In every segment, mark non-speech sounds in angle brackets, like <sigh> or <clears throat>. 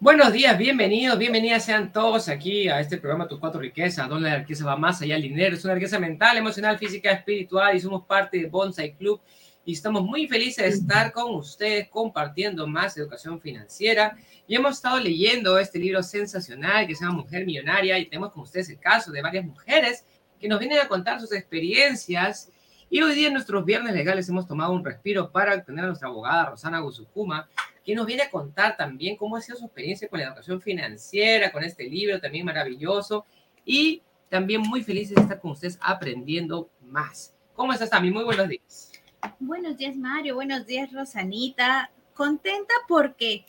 Buenos días, bienvenidos, bienvenidas sean todos aquí a este programa Tus Cuatro Riquezas, donde la riqueza va más allá del dinero, es una riqueza mental, emocional, física, espiritual y somos parte de Bonsai Club. Y estamos muy felices de estar con ustedes compartiendo más educación financiera. Y hemos estado leyendo este libro sensacional que se llama Mujer Millonaria y tenemos con ustedes el caso de varias mujeres que nos vienen a contar sus experiencias y hoy día en nuestros viernes legales hemos tomado un respiro para tener a nuestra abogada Rosana Guzukuma que nos viene a contar también cómo ha sido su experiencia con la educación financiera, con este libro también maravilloso y también muy felices de estar con ustedes aprendiendo más. ¿Cómo estás, Tami? Muy buenos días. Buenos días, Mario. Buenos días, Rosanita. Contenta porque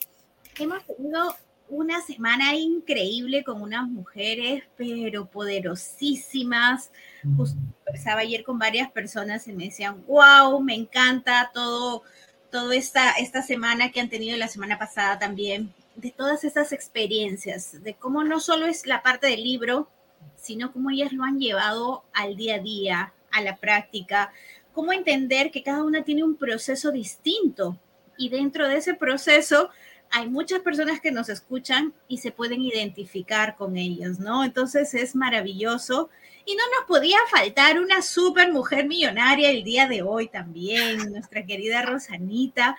hemos tenido una semana increíble con unas mujeres, pero poderosísimas. Justo conversaba ayer con varias personas y me decían, wow, me encanta todo toda esta, esta semana que han tenido la semana pasada también, de todas esas experiencias, de cómo no solo es la parte del libro, sino cómo ellas lo han llevado al día a día, a la práctica, cómo entender que cada una tiene un proceso distinto y dentro de ese proceso hay muchas personas que nos escuchan y se pueden identificar con ellas, ¿no? Entonces es maravilloso y no nos podía faltar una super mujer millonaria el día de hoy también, <laughs> nuestra querida Rosanita,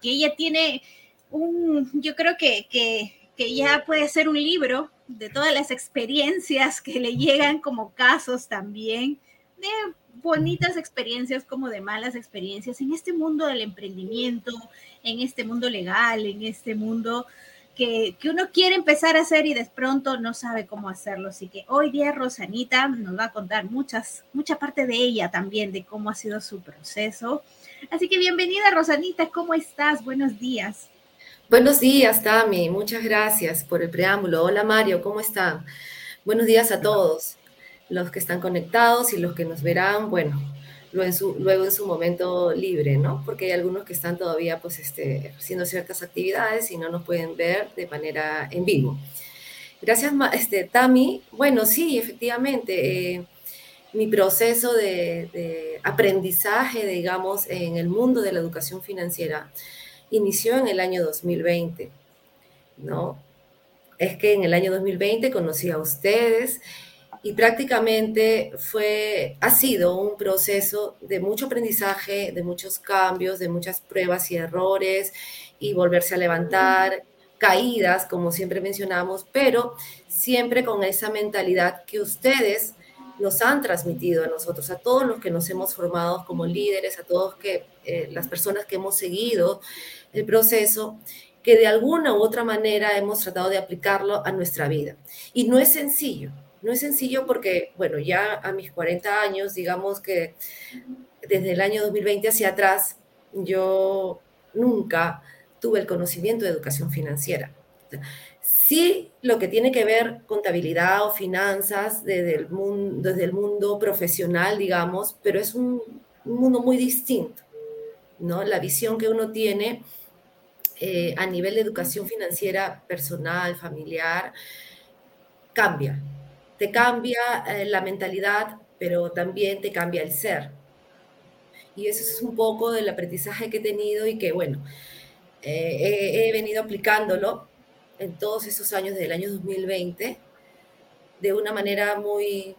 que ella tiene un, yo creo que, que, que ya puede ser un libro de todas las experiencias que le llegan como casos también, de bonitas experiencias como de malas experiencias en este mundo del emprendimiento, en este mundo legal, en este mundo que, uno quiere empezar a hacer y de pronto no sabe cómo hacerlo. Así que hoy día Rosanita nos va a contar muchas, mucha parte de ella también, de cómo ha sido su proceso. Así que bienvenida Rosanita, ¿cómo estás? Buenos días. Buenos días, Tami. Muchas gracias por el preámbulo. Hola Mario, ¿cómo están? Buenos días a todos los que están conectados y los que nos verán. Bueno, luego en su, momento libre, ¿no? Porque hay algunos que están todavía pues este, haciendo ciertas actividades y no nos pueden ver de manera en vivo. Gracias, este, Tami. Bueno, sí, efectivamente, eh, mi proceso de, de, aprendizaje, digamos, en el mundo de la educación financiera inició en el año 2020, ¿no? Es que en el año 2020 conocí a ustedes y prácticamente fue, ha sido un proceso de mucho aprendizaje, de muchos cambios, de muchas pruebas y errores y volverse a levantar, caídas, como siempre mencionamos, pero siempre con esa mentalidad que ustedes nos han transmitido a nosotros, a todos los que nos hemos formado como líderes, a todos que, eh, las personas que hemos seguido el proceso, que de alguna u otra manera hemos tratado de aplicarlo a nuestra vida. Y no es sencillo, no es sencillo porque, bueno, ya a mis 40 años, digamos que desde el año 2020 hacia atrás, yo nunca tuve el conocimiento de educación financiera. Sí, lo que tiene que ver contabilidad o finanzas desde el mundo, desde el mundo profesional, digamos, pero es un, mundo muy distinto, ¿no? La visión que uno tiene eh, a nivel de educación financiera personal, familiar, cambia, te cambia eh, la mentalidad, pero también te cambia el ser. Y eso es un poco del aprendizaje que he tenido y que, bueno, eh, he, venido aplicándolo en todos esos años del año 2020 de una manera muy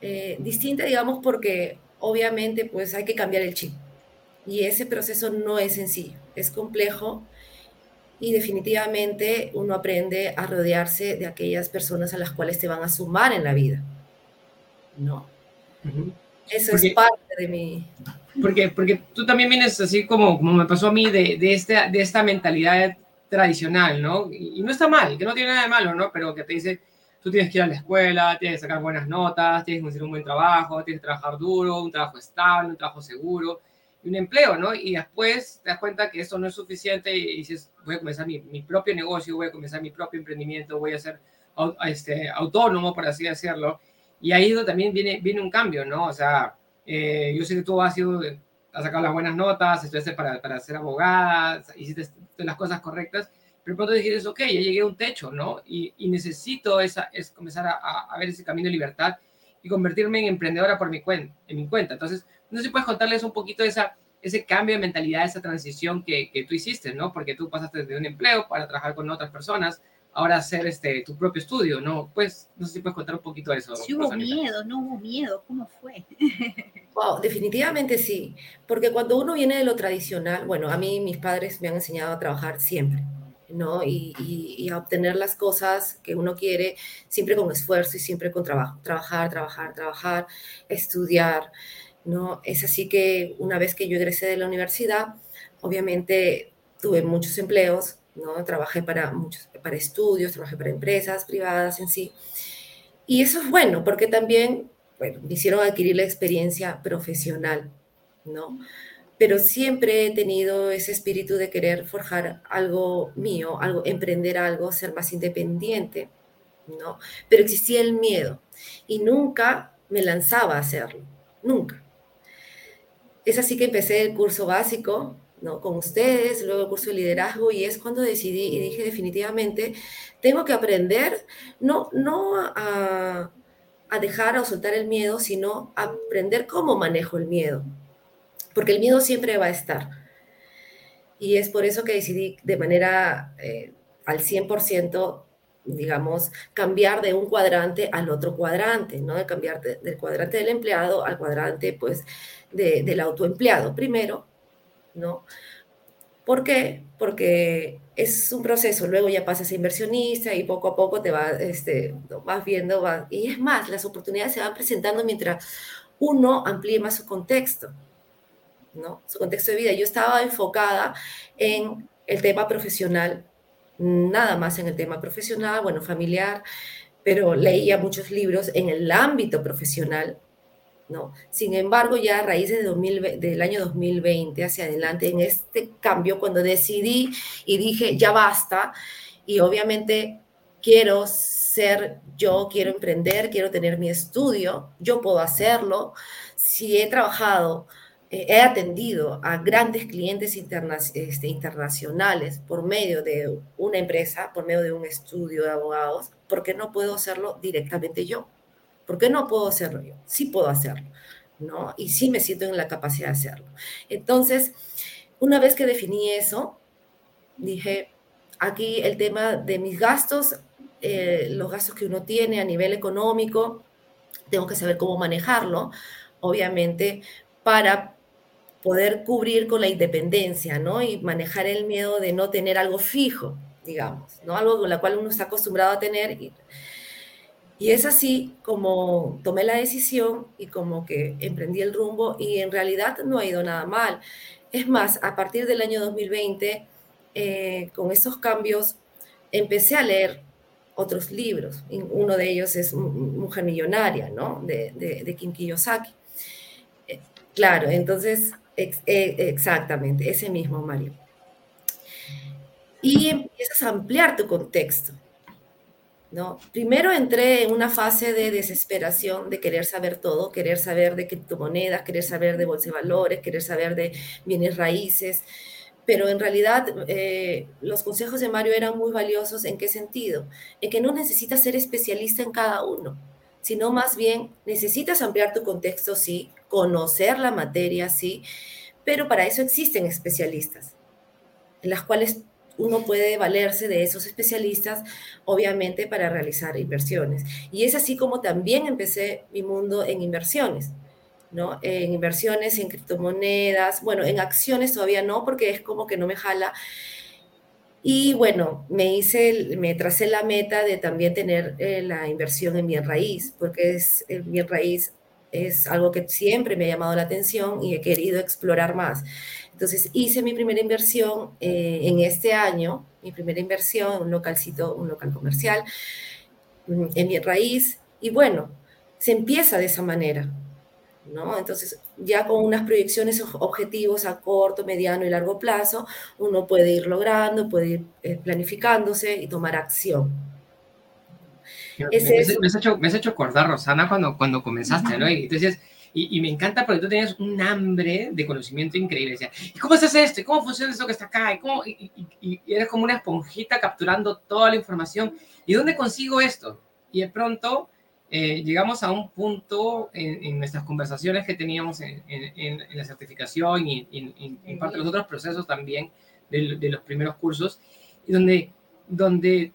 eh, distinta, digamos, porque obviamente pues hay que cambiar el chip. Y ese proceso no es sencillo, es complejo y definitivamente uno aprende a rodearse de aquellas personas a las cuales te van a sumar en la vida. ¿No? Eso es parte de mi... Porque, porque tú también vienes así como, como me pasó a mí de, de, esta, de esta mentalidad tradicional, ¿no? Y, no está mal, que no tiene nada de malo, ¿no? Pero que te dice, tú tienes que ir a la escuela, tienes que sacar buenas notas, tienes que hacer un buen trabajo, tienes que trabajar duro, un trabajo estable, un trabajo seguro un empleo, ¿no? Y después te das cuenta que eso no es suficiente y dices, voy a comenzar mi, propio negocio, voy a comenzar mi propio emprendimiento, voy a ser este, autónomo, por así decirlo. Y ahí también viene, viene un cambio, ¿no? O sea, eh, yo sé que tú has sido, has sacado las buenas notas, estudiaste para, para ser abogada, hiciste las cosas correctas, pero pronto dijiste, ok, ya llegué a un techo, ¿no? Y, necesito esa, es comenzar a, a, ver ese camino de libertad y convertirme en emprendedora por mi cuenta, en mi cuenta. Entonces, no sé si puedes contarles un poquito de esa, ese cambio de mentalidad, esa transición que, que tú hiciste, ¿no? Porque tú pasaste de un empleo para trabajar con otras personas, ahora hacer este, tu propio estudio, ¿no? Pues, no sé si puedes contar un poquito de eso. Sí hubo miedo, no hubo miedo, ¿cómo fue? <laughs> Wow, definitivamente sí, porque cuando uno viene de lo tradicional, bueno, a mí mis padres me han enseñado a trabajar siempre, ¿no? Y, y, a obtener las cosas que uno quiere siempre con esfuerzo y siempre con trabajo, trabajar, trabajar, trabajar, estudiar, ¿no? Es así que una vez que yo egresé de la universidad, obviamente tuve muchos empleos, ¿no? Trabajé para muchos, para estudios, trabajé para empresas privadas en sí. Y eso es bueno, porque también, bueno, me hicieron adquirir la experiencia profesional, ¿no? Pero siempre he tenido ese espíritu de querer forjar algo mío, algo, emprender algo, ser más independiente, ¿no? Pero existía el miedo y nunca me lanzaba a hacerlo, nunca. Es así que empecé el curso básico, ¿no? con ustedes, luego el curso de liderazgo, y es cuando decidí y dije definitivamente, tengo que aprender no, no a, dejar o soltar el miedo, sino aprender cómo manejo el miedo, porque el miedo siempre va a estar. Y es por eso que decidí de manera eh, al 100%, digamos, cambiar de un cuadrante al otro cuadrante, ¿no? De cambiar del cuadrante del empleado al cuadrante, pues, del autoempleado primero ¿no? ¿Por qué? Porque es un proceso, luego ya pasas a inversionista y poco a poco te vas, este, vas viendo, y es más, las oportunidades se van presentando mientras uno amplíe más su contexto, ¿no? Su contexto de vida. Yo estaba enfocada en el tema profesional, nada más en el tema profesional, bueno, familiar, pero leía muchos libros en el ámbito profesional, sin embargo, ya a raíz de del año 2020 hacia adelante, en este cambio, cuando decidí y dije, ya basta, y obviamente quiero ser yo, quiero emprender, quiero tener mi estudio, yo puedo hacerlo. Si he trabajado, eh, he atendido a grandes clientes este, internacionales por medio de una empresa, por medio de un estudio de abogados, ¿por qué no puedo hacerlo directamente yo? ¿Por qué no puedo hacerlo yo? Sí puedo hacerlo, ¿no? Y sí me siento en la capacidad de hacerlo. Entonces, una vez que definí eso, dije, aquí el tema de mis gastos, eh, los gastos que uno tiene a nivel económico, tengo que saber cómo manejarlo, obviamente, para poder cubrir con la independencia, ¿no? Y manejar el miedo de no tener algo fijo, digamos, ¿no? Algo con la cual uno está acostumbrado a tener. Y, y es así como tomé la decisión y como que emprendí el rumbo y en realidad no ha ido nada mal. Es más, a partir del año 2020, eh, con estos cambios, empecé a leer otros libros. Uno de ellos es Mujer Millonaria, ¿no? De, de, Kim Kiyosaki. Eh, claro, entonces, eh, exactamente, ese mismo, Mario. Y empiezas a ampliar tu contexto. Primero entré en una fase de desesperación, de querer saber todo, querer saber de criptomonedas, querer saber de bolsa de valores, querer saber de bienes raíces, pero en realidad eh, los consejos de Mario eran muy valiosos. ¿En qué sentido? En que no necesitas ser especialista en cada uno, sino más bien necesitas ampliar tu contexto, sí, conocer la materia, sí, pero para eso existen especialistas, en las cuales uno puede valerse de esos especialistas, obviamente, para realizar inversiones. Y es así como también empecé mi mundo en inversiones, ¿no? En inversiones, en criptomonedas, bueno, en acciones todavía no, porque es como que no me jala. Y bueno, me hice, me tracé la meta de también tener eh, la inversión en bien raíz, porque es bien raíz es algo que siempre me ha llamado la atención y he querido explorar más. Entonces hice mi primera inversión eh, en este año, mi primera inversión, un localcito, un local comercial, mm, en mi raíz, y bueno, se empieza de esa manera, ¿no? Entonces, ya con unas proyecciones objetivos a corto, mediano y largo plazo, uno puede ir logrando, puede ir eh, planificándose y tomar acción. Me, has hecho, me, has hecho, acordar, Rosana, cuando, cuando comenzaste, ¿no? Y entonces y, me encanta porque tú tenías un hambre de conocimiento increíble. Decía, ¿y cómo se hace esto? ¿Y cómo funciona esto que está acá? ¿Y, cómo? Y, eres como una esponjita capturando toda la información. ¿Y dónde consigo esto? Y de pronto eh, llegamos a un punto en, nuestras conversaciones que teníamos en, la certificación y en, parte de los otros procesos también de, los primeros cursos, y donde, donde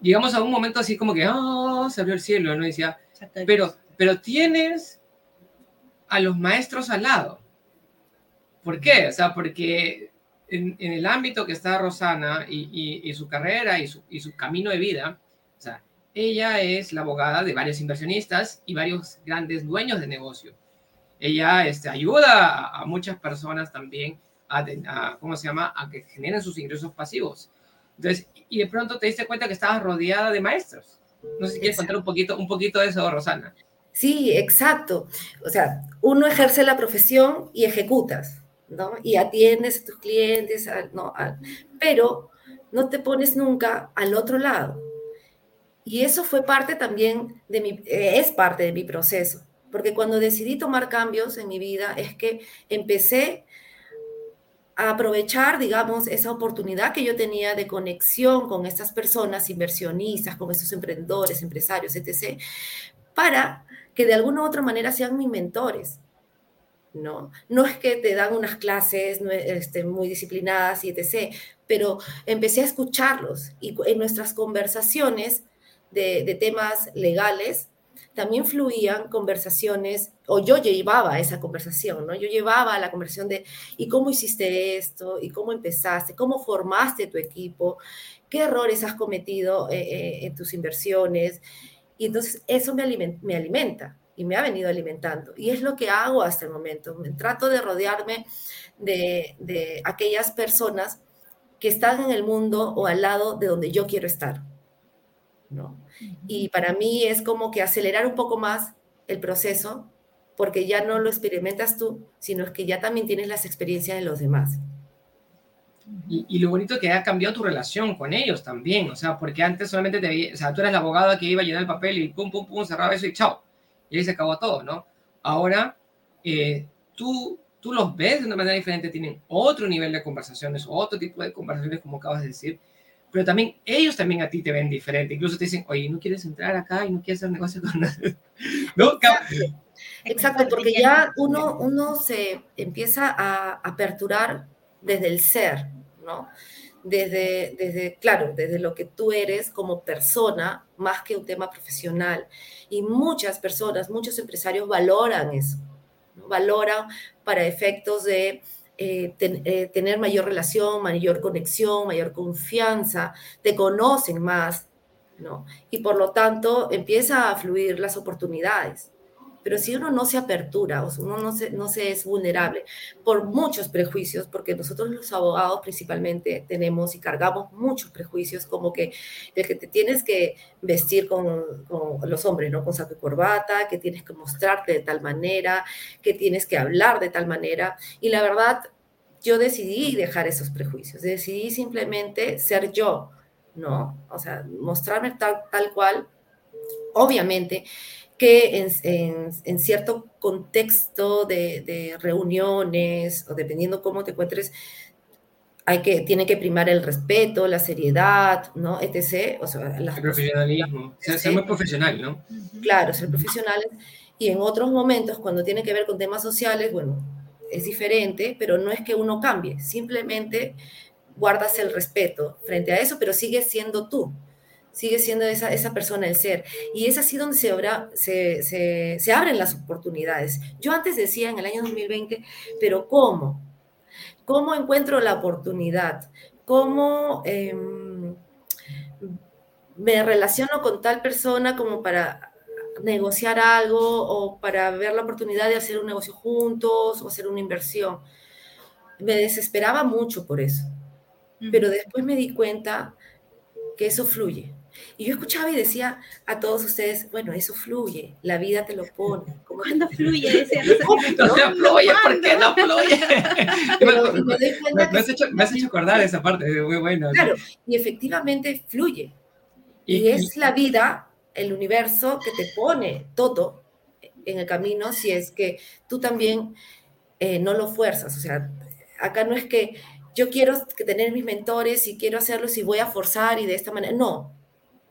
llegamos a un momento así como que, oh, se abrió el cielo, ¿no? decía, pero, pero tienes a los maestros al lado. ¿Por qué? O sea, porque en, el ámbito que está Rosana y, y, su carrera y su, y su camino de vida, o sea, ella es la abogada de varios inversionistas y varios grandes dueños de negocio. Ella este, ayuda a, muchas personas también a, ¿cómo se llama?, a que generen sus ingresos pasivos. Entonces, y de pronto te diste cuenta que estabas rodeada de maestros. No sé si quieres contar un poquito, un poquito de eso, Rosana. Sí, exacto. O sea, uno ejerce la profesión y ejecutas, ¿no? Y atiendes a tus clientes, ¿no? pero no te pones nunca al otro lado. Y eso fue parte también de mi, eh, es parte de mi proceso, porque cuando decidí tomar cambios en mi vida es que empecé a aprovechar, digamos, esa oportunidad que yo tenía de conexión con estas personas inversionistas, con estos emprendedores, empresarios, etc., para que de alguna u otra manera sean mis mentores. ¿no? No es que te dan unas clases este, muy disciplinadas y etc., pero empecé a escucharlos y en nuestras conversaciones de, temas legales, también fluían conversaciones, o yo llevaba esa conversación, ¿no? Yo llevaba la conversación de, ¿y cómo hiciste esto? ¿Y cómo empezaste? ¿Cómo formaste tu equipo? ¿Qué errores has cometido eh, eh, en tus inversiones? Y entonces eso me, me alimenta y me ha venido alimentando. Y es lo que hago hasta el momento. Me trato de rodearme de, de aquellas personas que están en el mundo o al lado de donde yo quiero estar. ¿no? Y para mí es como que acelerar un poco más el proceso, porque ya no lo experimentas tú, sino que ya también tienes las experiencias de los demás. Y, lo bonito es que ha cambiado tu relación con ellos también, o sea, porque antes solamente te o sea, tú eras la abogada que iba a llenar el papel y pum, pum, pum, cerraba eso y chao. Y ahí se acabó todo, ¿no? Ahora, eh, tú, tú los ves de una manera diferente, tienen otro nivel de conversaciones, otro tipo de conversaciones, como acabas de decir, pero también ellos también a ti te ven diferente. Incluso te dicen, oye, ¿no quieres entrar acá y no quieres hacer negocio con nadie? <laughs> ¿No? Exacto, porque ya uno, uno se empieza a aperturar desde el ser, ¿no? Desde, desde, claro, desde lo que tú eres como persona, más que un tema profesional. Y muchas personas, muchos empresarios valoran eso, ¿no? valoran para efectos de eh, eh, tener mayor relación, mayor conexión, mayor confianza, te conocen más, ¿no? Y por lo tanto empieza a fluir las oportunidades. Pero si uno no se apertura, o uno no se, no se es vulnerable por muchos prejuicios, porque nosotros los abogados principalmente tenemos y cargamos muchos prejuicios, como que el que te tienes que vestir con, con los hombres, ¿no? Con saco y corbata, que tienes que mostrarte de tal manera, que tienes que hablar de tal manera. Y la verdad, yo decidí dejar esos prejuicios, decidí simplemente ser yo, ¿no? O sea, mostrarme tal, tal cual, obviamente que en, en, cierto contexto de, de, reuniones o dependiendo cómo te encuentres, hay que, tiene que primar el respeto, la seriedad, ¿no? Etc. O sea, el profesionalismo, ser, muy profesional, ¿no? Claro, ser profesionales. Y en otros momentos, cuando tiene que ver con temas sociales, bueno, es diferente, pero no es que uno cambie, simplemente guardas el respeto frente a eso, pero sigues siendo tú sigue siendo esa, esa persona, el ser. Y es así donde se, obra, se, se, abren las oportunidades. Yo antes decía en el año 2020, pero ¿cómo? ¿Cómo encuentro la oportunidad? ¿Cómo em, me relaciono con tal persona como para negociar algo o para ver la oportunidad de hacer un negocio juntos o hacer una inversión? Me desesperaba mucho por eso. Pero después me di cuenta que eso fluye y yo escuchaba y decía a todos ustedes, bueno, eso fluye, la vida te lo pone. ¿Cuándo fluye? no, <laughs> no, fluye, ¿por qué no fluye? <laughs> me, has hecho, me, has hecho, acordar esa parte, muy bueno. Claro, y efectivamente fluye. Y, es la vida, el universo que te pone todo en el camino si es que tú también eh, no lo fuerzas. O sea, acá no es que yo quiero tener mis mentores y quiero hacerlos y voy a forzar y de esta manera. No,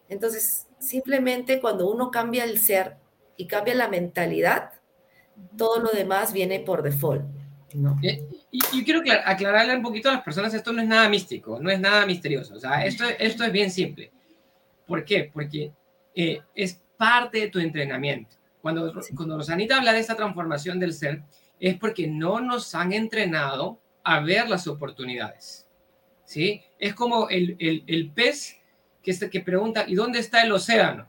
entonces, simplemente cuando uno cambia el ser, y cambia la mentalidad, todo lo demás viene por default. ¿no? Eh, y, y, quiero aclararle un poquito a las personas, esto no es nada místico, no es nada misterioso, o sea, esto, esto es bien simple. ¿Por qué? Porque eh, es parte de tu entrenamiento. Cuando, cuando Rosanita habla de esta transformación del ser, es porque no nos han entrenado a ver las oportunidades. ¿Sí? Es como el, el, el pez que, que pregunta, ¿y dónde está el océano?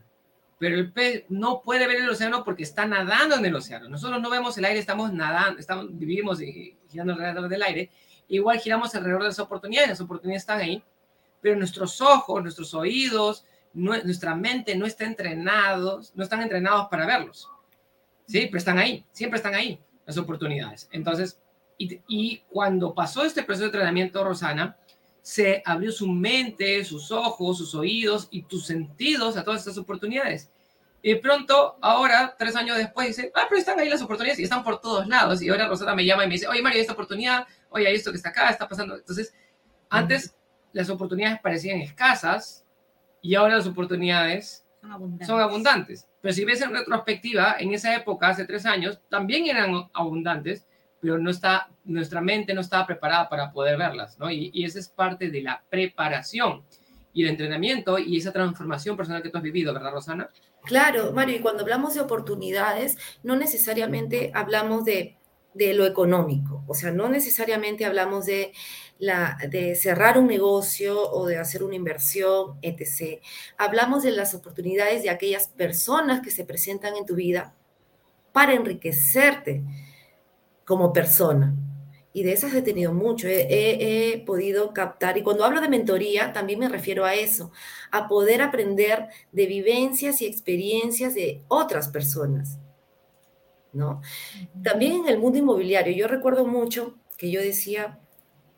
Pero el pez no puede ver el océano porque está nadando en el océano. Nosotros no vemos el aire, estamos nadando, estamos, vivimos girando alrededor del aire. Igual giramos alrededor de las oportunidades, las oportunidades están ahí, pero nuestros ojos, nuestros oídos, nuestra mente no está entrenados, no están entrenados para verlos. Sí, pero están ahí, siempre están ahí las oportunidades. Entonces, y, y cuando pasó este proceso de entrenamiento, Rosana, se abrió su mente, sus ojos, sus oídos y tus sentidos a todas estas oportunidades. Y pronto, ahora, tres años después, dice, ah, pero están ahí las oportunidades y están por todos lados. Y ahora Rosana me llama y me dice, oye, Mario, esta oportunidad, oye, hay esto que está acá, está pasando. Entonces, antes las oportunidades parecían escasas y ahora las oportunidades son abundantes. son abundantes. Pero si ves en retrospectiva, en esa época, hace tres años, también eran abundantes, pero no está, nuestra mente no estaba preparada para poder verlas, ¿no? Y, y esa es parte de la preparación y el entrenamiento y esa transformación personal que tú has vivido, ¿verdad, Rosana? Claro, Mario, y cuando hablamos de oportunidades, no necesariamente hablamos de, de lo económico, o sea, no necesariamente hablamos de, la, de cerrar un negocio o de hacer una inversión, etc. Hablamos de las oportunidades de aquellas personas que se presentan en tu vida para enriquecerte como persona. Y de esas he tenido mucho, he, podido captar, y cuando hablo de mentoría, también me refiero a eso, a poder aprender de vivencias y experiencias de otras personas, ¿no? También en el mundo inmobiliario, yo recuerdo mucho que yo decía,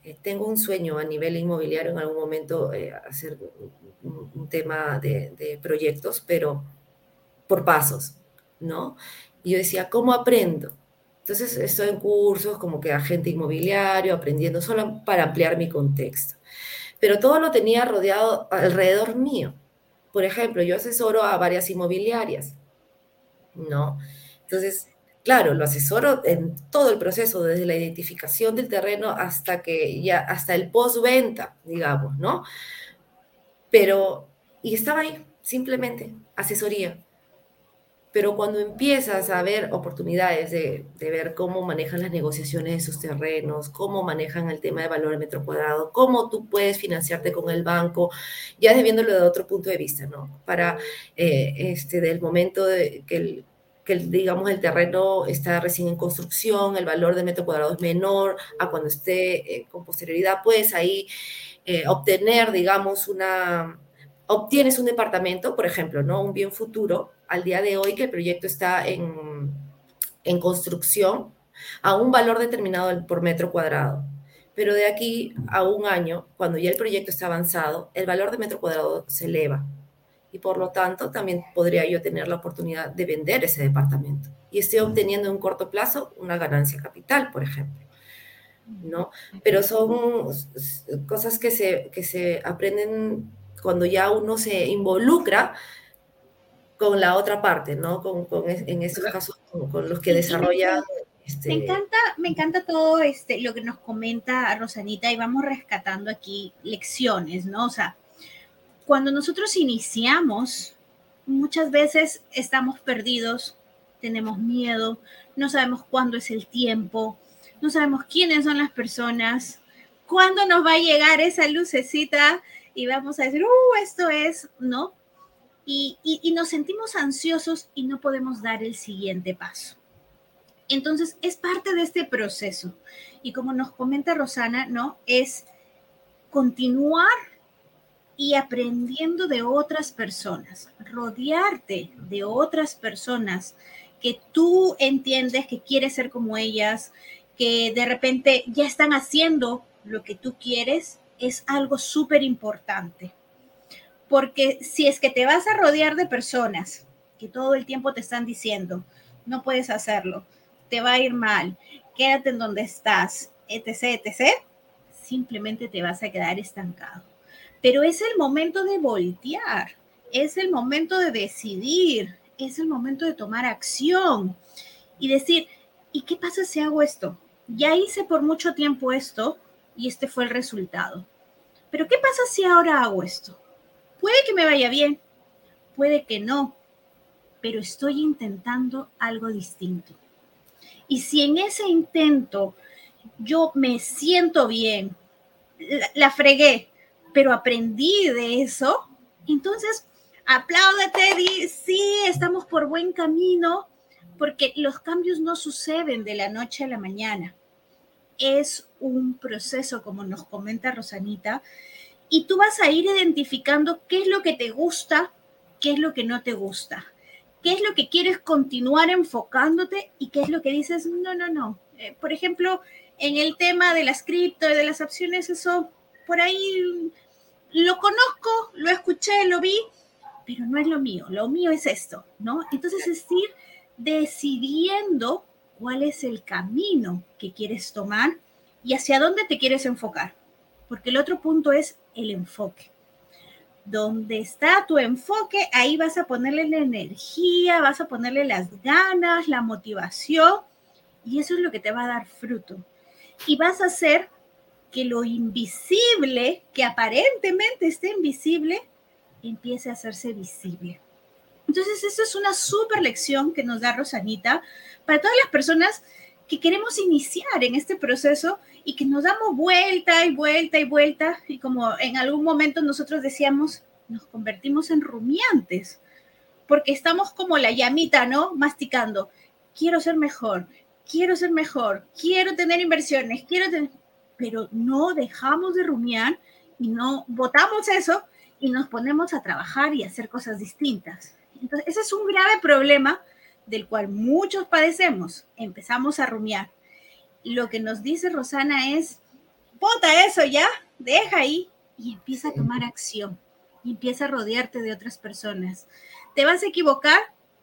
eh, tengo un sueño a nivel inmobiliario en algún momento eh, hacer un, tema de, de, proyectos, pero por pasos, ¿no? Y yo decía, ¿cómo aprendo? Entonces estoy en cursos como que agente inmobiliario, aprendiendo solo para ampliar mi contexto. Pero todo lo tenía rodeado alrededor mío. Por ejemplo, yo asesoro a varias inmobiliarias, ¿no? Entonces, claro, lo asesoro en todo el proceso, desde la identificación del terreno hasta que ya, hasta el postventa, digamos, ¿no? Pero, y estaba ahí, simplemente, asesoría pero cuando empiezas a ver oportunidades de, ver cómo manejan las negociaciones de sus terrenos, cómo manejan el tema de valor al metro cuadrado, cómo tú puedes financiarte con el banco, ya viéndolo de otro punto de vista, ¿no? Para eh, este, del momento de que el, que digamos el terreno está recién en construcción, el valor del metro cuadrado es menor a cuando esté eh, con posterioridad, puedes ahí eh, obtener, digamos, una, obtienes un departamento, por ejemplo, ¿no? Un bien futuro, al día de hoy que el proyecto está en, en construcción, a un valor determinado por metro cuadrado. Pero de aquí a un año, cuando ya el proyecto está avanzado, el valor de metro cuadrado se eleva. Y por lo tanto, también podría yo tener la oportunidad de vender ese departamento. Y estoy obteniendo en un corto plazo una ganancia capital, por ejemplo. ¿no? Pero son cosas que se, que se aprenden cuando ya uno se involucra con la otra parte, ¿no? Con, con en estos casos, con, los que desarrollan... Este... Me encanta, me encanta todo este, lo que nos comenta Rosanita y vamos rescatando aquí lecciones, ¿no? O sea, cuando nosotros iniciamos, muchas veces estamos perdidos, tenemos miedo, no sabemos cuándo es el tiempo, no sabemos quiénes son las personas, cuándo nos va a llegar esa lucecita y vamos a decir, uh, esto es, ¿no? Y, y, nos sentimos ansiosos y no podemos dar el siguiente paso. Entonces, es parte de este proceso. Y como nos comenta Rosana, ¿no? Es continuar y aprendiendo de otras personas, rodearte de otras personas que tú entiendes que quieres ser como ellas, que de repente ya están haciendo lo que tú quieres es algo súper importante. Porque si es que te vas a rodear de personas que todo el tiempo te están diciendo, no puedes hacerlo, te va a ir mal, quédate en donde estás, etc., etc., simplemente te vas a quedar estancado. Pero es el momento de voltear, es el momento de decidir, es el momento de tomar acción y decir, ¿y qué pasa si hago esto? Ya hice por mucho tiempo esto y este fue el resultado. Pero ¿qué pasa si ahora hago esto? Puede que me vaya bien, puede que no, pero estoy intentando algo distinto. Y si en ese intento yo me siento bien, la, fregué, pero aprendí de eso, entonces apláudate, di, sí, estamos por buen camino, porque los cambios no suceden de la noche a la mañana. Es un proceso, como nos comenta Rosanita, y tú vas a ir identificando qué es lo que te gusta, qué es lo que no te gusta, qué es lo que quieres continuar enfocándote y qué es lo que dices, no, no, no. Eh, por ejemplo, en el tema de las cripto y de las opciones, eso por ahí lo conozco, lo escuché, lo vi, pero no es lo mío, lo mío es esto, ¿no? Entonces es ir decidiendo cuál es el camino que quieres tomar y hacia dónde te quieres enfocar, porque el otro punto es el enfoque. Donde está tu enfoque, ahí vas a ponerle la energía, vas a ponerle las ganas, la motivación, y eso es lo que te va a dar fruto. Y vas a hacer que lo invisible, que aparentemente esté invisible, empiece a hacerse visible. Entonces, eso es una súper lección que nos da Rosanita para todas las personas que queremos iniciar en este proceso y que nos damos vuelta y vuelta y vuelta y como en algún momento nosotros decíamos, nos convertimos en rumiantes, porque estamos como la llamita, ¿no? Masticando, quiero ser mejor, quiero ser mejor, quiero tener inversiones, quiero tener, pero no dejamos de rumiar y no votamos eso y nos ponemos a trabajar y a hacer cosas distintas. Entonces, ese es un grave problema del cual muchos padecemos. Empezamos a rumiar. Lo que nos dice Rosana es, vota eso ya, deja ahí y empieza a tomar acción y empieza a rodearte de otras personas. Te vas a equivocar,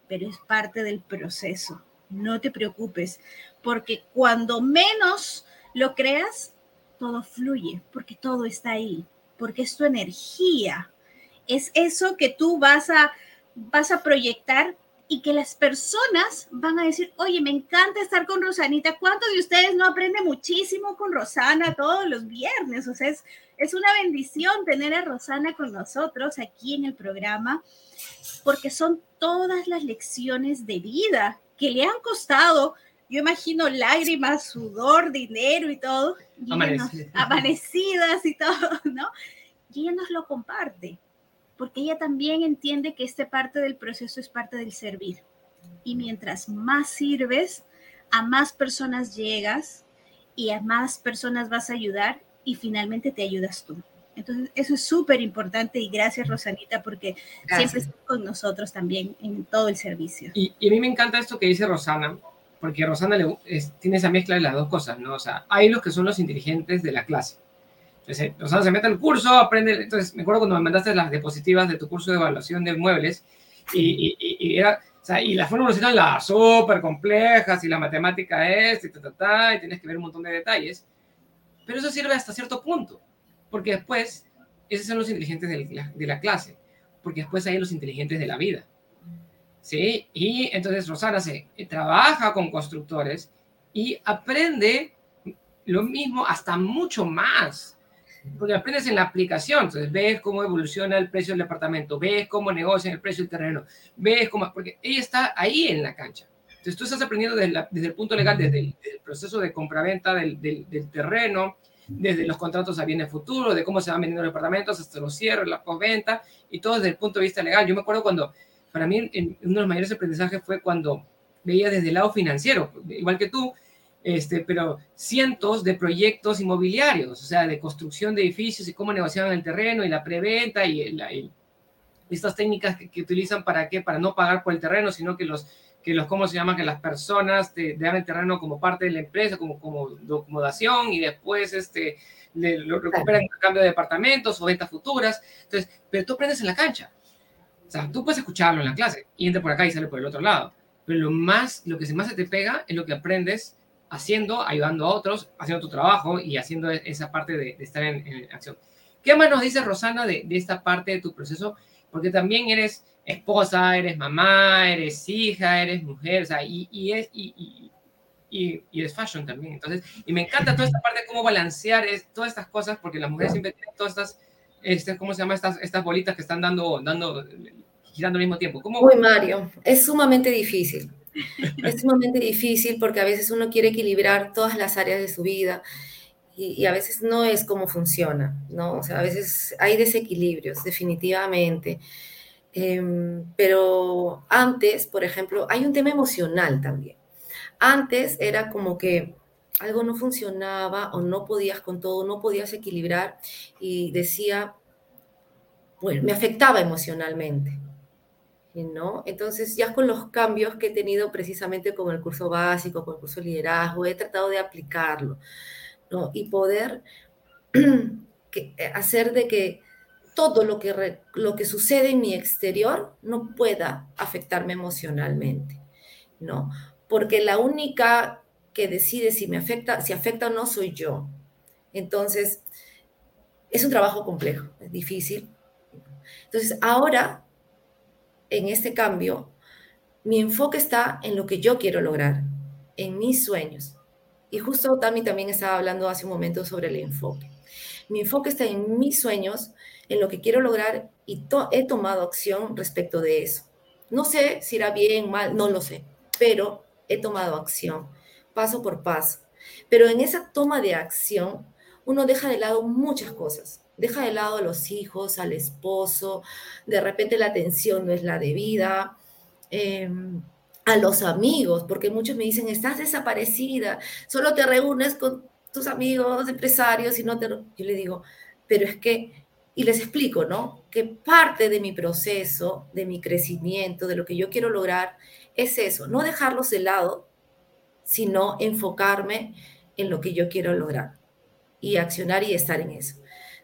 pero es parte del proceso. No te preocupes, porque cuando menos lo creas, todo fluye, porque todo está ahí, porque es tu energía. Es eso que tú vas a, vas a proyectar y que las personas van a decir, oye, me encanta estar con Rosanita. ¿Cuántos de ustedes no aprenden muchísimo con Rosana todos los viernes? O sea, es, es una bendición tener a Rosana con nosotros aquí en el programa, porque son todas las lecciones de vida que le han costado, yo imagino lágrimas, sudor, dinero y todo, amanecidas y todo, ¿no? Y ella nos lo comparte porque ella también entiende que esta parte del proceso es parte del servir. Y mientras más sirves, a más personas llegas y a más personas vas a ayudar y finalmente te ayudas tú. Entonces, eso es súper importante y gracias, Rosanita, porque siempre estás con nosotros también en todo el servicio. Y, a mí me encanta esto que dice Rosana, porque Rosana le, tiene esa mezcla de las dos cosas, ¿no? O sea, hay los que son los inteligentes de la clase entonces, sea, se mete el curso, aprende. Entonces, me acuerdo cuando me mandaste las diapositivas de tu curso de evaluación de muebles y, y, era, o sea, y las fórmulas eran las súper complejas y la matemática es, y, ta, ta, ta, y tienes que ver un montón de detalles. Pero eso sirve hasta cierto punto, porque después, esos son los inteligentes de la, de la clase, porque después hay los inteligentes de la vida. ¿Sí? Y entonces Rosana se trabaja con constructores y aprende lo mismo, hasta mucho más porque aprendes en la aplicación, entonces ves cómo evoluciona el precio del departamento, ves cómo negocian el precio del terreno, ves cómo, porque ella está ahí en la cancha. Entonces tú estás aprendiendo desde, desde el punto legal, desde el, proceso de compra-venta del, del, terreno, desde los contratos a bienes futuros, de cómo se van vendiendo los departamentos hasta los cierres, la postventa, y todo desde el punto de vista legal. Yo me acuerdo cuando, para mí, uno de los mayores aprendizajes fue cuando veía desde el lado financiero, igual que tú, este, pero cientos de proyectos inmobiliarios, o sea, de construcción de edificios y cómo negociaban el terreno y la preventa y, estas técnicas que, utilizan para qué, para no pagar por el terreno, sino que los, que los ¿cómo se llama? Que las personas te, dan el terreno como parte de la empresa, como, como acomodación y después este, lo recuperan a cambio de departamentos o ventas futuras. Entonces, pero tú aprendes en la cancha. O sea, tú puedes escucharlo en la clase y entra por acá y sale por el otro lado. Pero lo más, lo que más se te pega es lo que aprendes haciendo, ayudando a otros, haciendo tu trabajo y haciendo e-, esa parte de, estar en, acción. ¿Qué más nos dice Rosana de, esta parte de tu proceso porque también eres esposa, eres mamá, eres hija, eres mujer, o sea, y, y es, y, y, y, es fashion también. Entonces, y me encanta toda esta parte de cómo balancear es, todas estas cosas, porque las mujeres siempre tienen todas estas, este, ¿cómo se llama? Estas, estas bolitas que están dando, dando, girando al mismo tiempo. ¿Cómo? Uy, Mario, es sumamente difícil. Es sumamente difícil porque a veces uno quiere equilibrar todas las áreas de su vida y, a veces no es como funciona, ¿no? O sea, a veces hay desequilibrios, definitivamente. Eh, pero antes, por ejemplo, hay un tema emocional también. Antes era como que algo no funcionaba o no podías con todo, no podías equilibrar y decía, bueno, me afectaba emocionalmente. ¿No? Entonces, ya con los cambios que he tenido precisamente con el curso básico, con el curso de liderazgo, he tratado de aplicarlo. Y poder <clears throat> eh, hacer de que todo lo que, lo que sucede en mi exterior no pueda afectarme emocionalmente, ¿no? Porque la única que decide si me afecta, si afecta o no soy yo. Entonces, es un trabajo complejo, es difícil. Entonces, ahora en este cambio, mi enfoque está en lo que yo quiero lograr, en mis sueños. Y justo Tami también estaba hablando hace un momento sobre el enfoque. Mi enfoque está en mis sueños, en lo que quiero lograr y to he tomado acción respecto de eso. No sé si irá bien, mal, no lo sé, pero he tomado acción, paso por paso. Pero en esa toma de acción, uno deja de lado muchas cosas deja de lado a los hijos, al esposo, de repente la atención no es la debida, eh, a los amigos, porque muchos me dicen, estás desaparecida, solo te reúnes con tus amigos empresarios y no te... Yo le digo, pero es que, y les explico, ¿no? Que parte de mi proceso, de mi crecimiento, de lo que yo quiero lograr, es eso, no dejarlos de lado, sino enfocarme en lo que yo quiero lograr y accionar y estar en eso.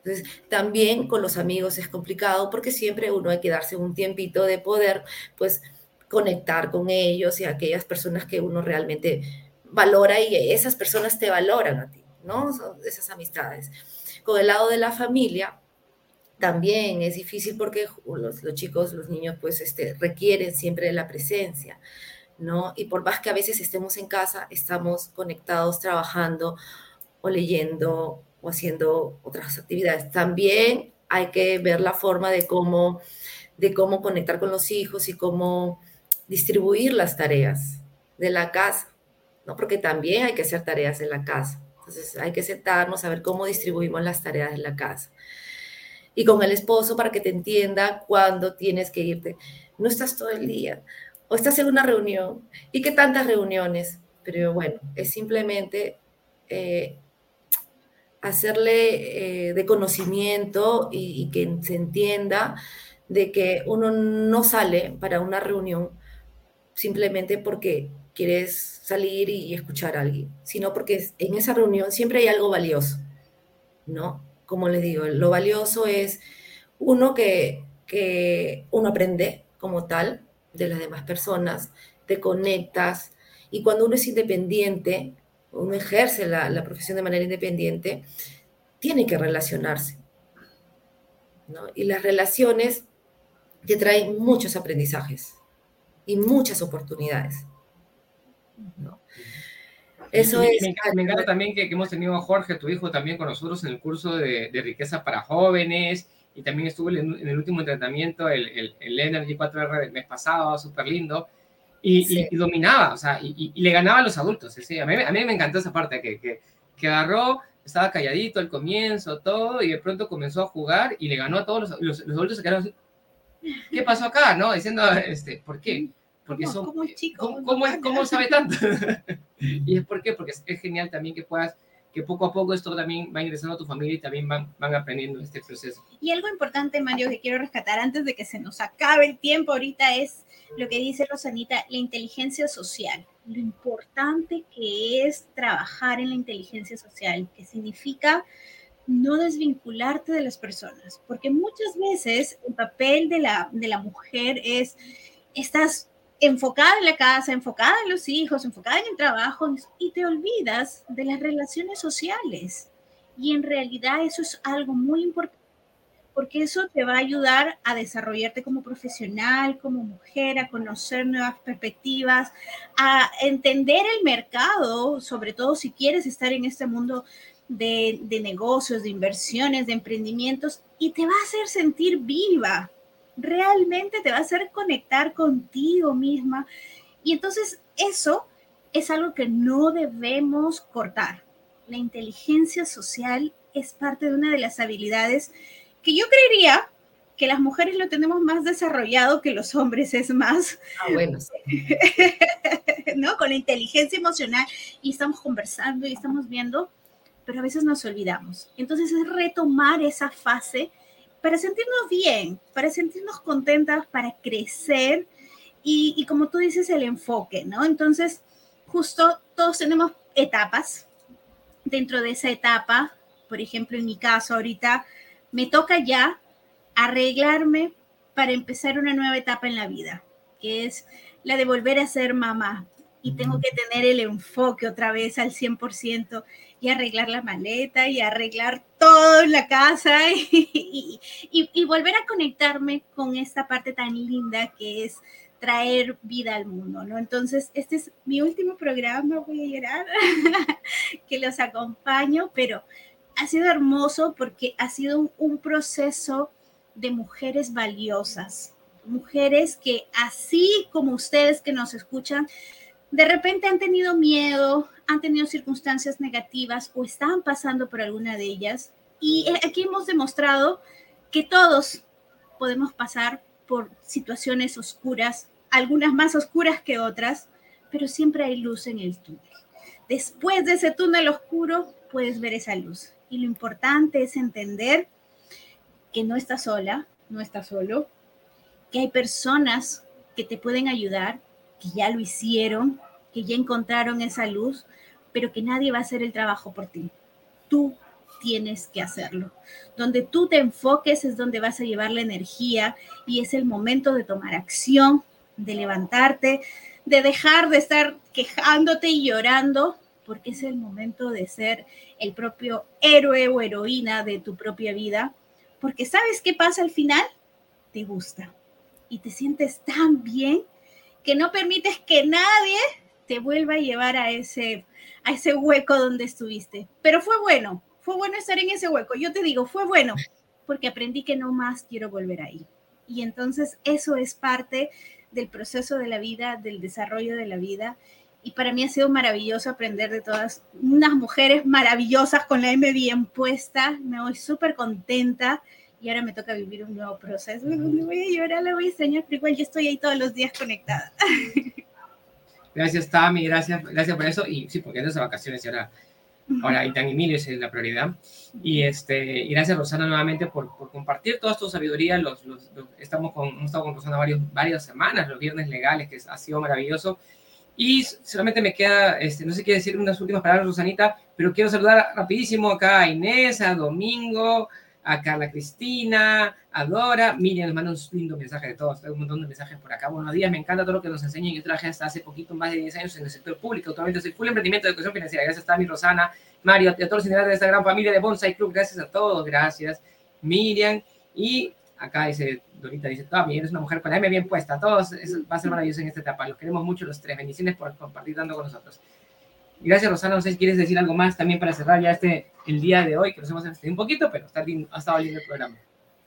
Entonces, también con los amigos es complicado porque siempre uno hay que darse un tiempito de poder, pues, conectar con ellos y aquellas personas que uno realmente valora y esas personas te valoran a ti, ¿no? Son esas amistades. Con el lado de la familia, también es difícil porque los, los chicos, los niños, pues, este, requieren siempre de la presencia. ¿no? Y por más que a veces estemos en casa, estamos conectados, trabajando o leyendo o haciendo otras actividades. También hay que ver la forma de cómo, de cómo conectar con los hijos y cómo distribuir las tareas de la casa, ¿no? Porque también hay que hacer tareas en la casa. Entonces hay que sentarnos a ver cómo distribuimos las tareas en la casa. Y con el esposo para que te entienda cuándo tienes que irte. No estás todo el día o estás en una reunión. ¿Y qué tantas reuniones? Pero bueno, es simplemente eh, hacerle eh, de conocimiento y, y, que se entienda de que uno no sale para una reunión simplemente porque quieres salir y escuchar a alguien, sino porque en esa reunión siempre hay algo valioso, ¿no? Como les digo, lo valioso es uno que, que uno aprende como tal de las demás personas, te conectas y cuando uno es independiente, uno ejerce la, la, profesión de manera independiente, tiene que relacionarse. ¿no? Y las relaciones te traen muchos aprendizajes y muchas oportunidades. ¿no? Eso me, es. Me encanta, me encanta también que, que, hemos tenido a Jorge, tu hijo, también con nosotros en el curso de, de riqueza para jóvenes y también estuvo en, en el último entrenamiento, el, el, el Energy 4R del mes pasado, súper lindo y, sí. y, y, dominaba, o sea, y, le ganaba a los adultos. ¿sí? A, mí, a mí me encantó esa parte, que, que, que, agarró, estaba calladito al comienzo, todo, y de pronto comenzó a jugar y le ganó a todos los, los, los adultos, se quedaron así, ¿qué pasó acá? ¿No? Diciendo, este, ¿por qué? Porque son, ¿Cómo, chico, ¿cómo, cómo, es, ¿cómo sabe tanto? <laughs> y es por qué, porque es, es genial también que puedas que poco a poco esto también va ingresando a tu familia y también van, van aprendiendo este proceso. Y algo importante, Mario, que quiero rescatar antes de que se nos acabe el tiempo ahorita es lo que dice Rosanita, la inteligencia social. Lo importante que es trabajar en la inteligencia social, que significa no desvincularte de las personas, porque muchas veces el papel de la, de la mujer es, estás enfocada en la casa, enfocada en los hijos, enfocada en el trabajo y te olvidas de las relaciones sociales. Y en realidad eso es algo muy importante porque eso te va a ayudar a desarrollarte como profesional, como mujer, a conocer nuevas perspectivas, a entender el mercado, sobre todo si quieres estar en este mundo de, negocios, de inversiones, de emprendimientos, y te va a hacer sentir viva, realmente te va a hacer conectar contigo misma. Y entonces eso es algo que no debemos cortar. La inteligencia social es parte de una de las habilidades que yo creería que las mujeres lo tenemos más desarrollado que los hombres, es más. Ah, bueno. <laughs> ¿No? Con la inteligencia emocional y estamos conversando y estamos viendo, pero a veces nos olvidamos. Entonces es retomar esa fase para sentirnos bien, para sentirnos contentas, para crecer y, y como tú dices, el enfoque, ¿no? Entonces, justo todos tenemos etapas. Dentro de esa etapa, por ejemplo, en mi caso ahorita, me toca ya arreglarme para empezar una nueva etapa en la vida, que es la de volver a ser mamá. Y tengo que tener el enfoque otra vez al 100% y arreglar la maleta y arreglar todo en la casa <laughs> y, volver a conectarme con esta parte tan linda que es traer vida al mundo, ¿no? Entonces, este es mi último programa, voy a llorar, <laughs> que los acompaño, pero ha sido hermoso porque ha sido un, un, proceso de mujeres valiosas, mujeres que así como ustedes que nos escuchan, de repente han tenido miedo, han tenido circunstancias negativas o están pasando por alguna de ellas. Y aquí hemos demostrado que todos podemos pasar por situaciones oscuras, algunas más oscuras que otras, pero siempre hay luz en el túnel. Después de ese túnel oscuro puedes ver esa luz. Y lo importante es entender que no estás sola, no estás solo, que hay personas que te pueden ayudar, que ya lo hicieron, que ya encontraron esa luz, pero que nadie va a hacer el trabajo por ti. Tú tienes que hacerlo. Donde tú te enfoques es donde vas a llevar la energía y es el momento de tomar acción, de levantarte, de dejar de estar quejándote y llorando, porque es el momento de ser el propio héroe o heroína de tu propia vida, porque sabes qué pasa al final, te gusta y te sientes tan bien que no permites que nadie te vuelva a llevar a ese, a ese hueco donde estuviste. Pero fue bueno, fue bueno estar en ese hueco. Yo te digo, fue bueno, porque aprendí que no más quiero volver ahí. Y entonces eso es parte del proceso de la vida, del desarrollo de la vida. Y para mí ha sido maravilloso aprender de todas unas mujeres maravillosas con la M bien puesta. Me voy súper contenta y ahora me toca vivir un nuevo proceso. Me voy a llorar, la voy a enseñar, pero igual yo estoy ahí todos los días conectada. <laughs> Gracias, Tami, gracias, gracias por eso. Y sí, porque antes de vacaciones y ahora, ahora Itán y Emilio es la prioridad. Y, este, y gracias, Rosana, nuevamente por, por compartir toda tu sabiduría. Los, los, los, estamos con, hemos estado con Rosana varios, varias semanas, los viernes legales, que ha sido maravilloso. Y solamente me queda, este, no sé qué decir unas últimas palabras, Rosanita, pero quiero saludar rapidísimo acá a Inés, a Domingo, a Carla Cristina, a Dora. Miriam nos manda un lindo mensaje de todos, un montón de mensajes por acá. Buenos días, me encanta todo lo que nos enseñan. Yo trabajé hasta hace poquito, más de 10 años en el sector público. Actualmente soy full emprendimiento de educación financiera. Gracias a mi Rosana, Mario, a todos los integrantes de esta gran familia de Bonsai Club. Gracias a todos, gracias. Miriam. Y acá dice, Dorita dice, Tommy, eres una mujer con la M bien puesta. Todos, va a ser maravilloso en esta etapa. Los queremos mucho los tres. Bendiciones por compartir tanto con nosotros. Gracias, Rosana. No sé si quieres decir algo más también para cerrar ya este el día de hoy, que nos hemos extendido un poquito, pero está ha estado lindo el programa.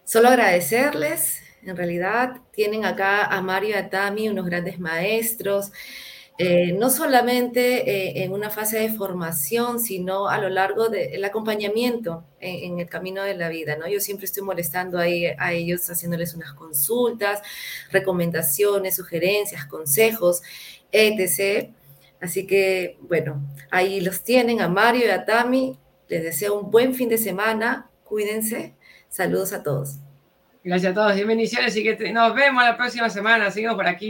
Solo agradecerles. En realidad, tienen acá a Mario y a Tami, unos grandes maestros. Eh, no solamente eh, en una fase de formación, sino a lo largo del acompañamiento en, en, el camino de la vida, ¿no? Yo siempre estoy molestando ahí a ellos, haciéndoles unas consultas, recomendaciones, sugerencias, consejos, etc. Así que, bueno, ahí los tienen a Mario y a Tami. Les deseo un buen fin de semana. Cuídense. Saludos a todos. Gracias a todos bendiciones y que nos vemos la próxima semana. Seguimos por aquí.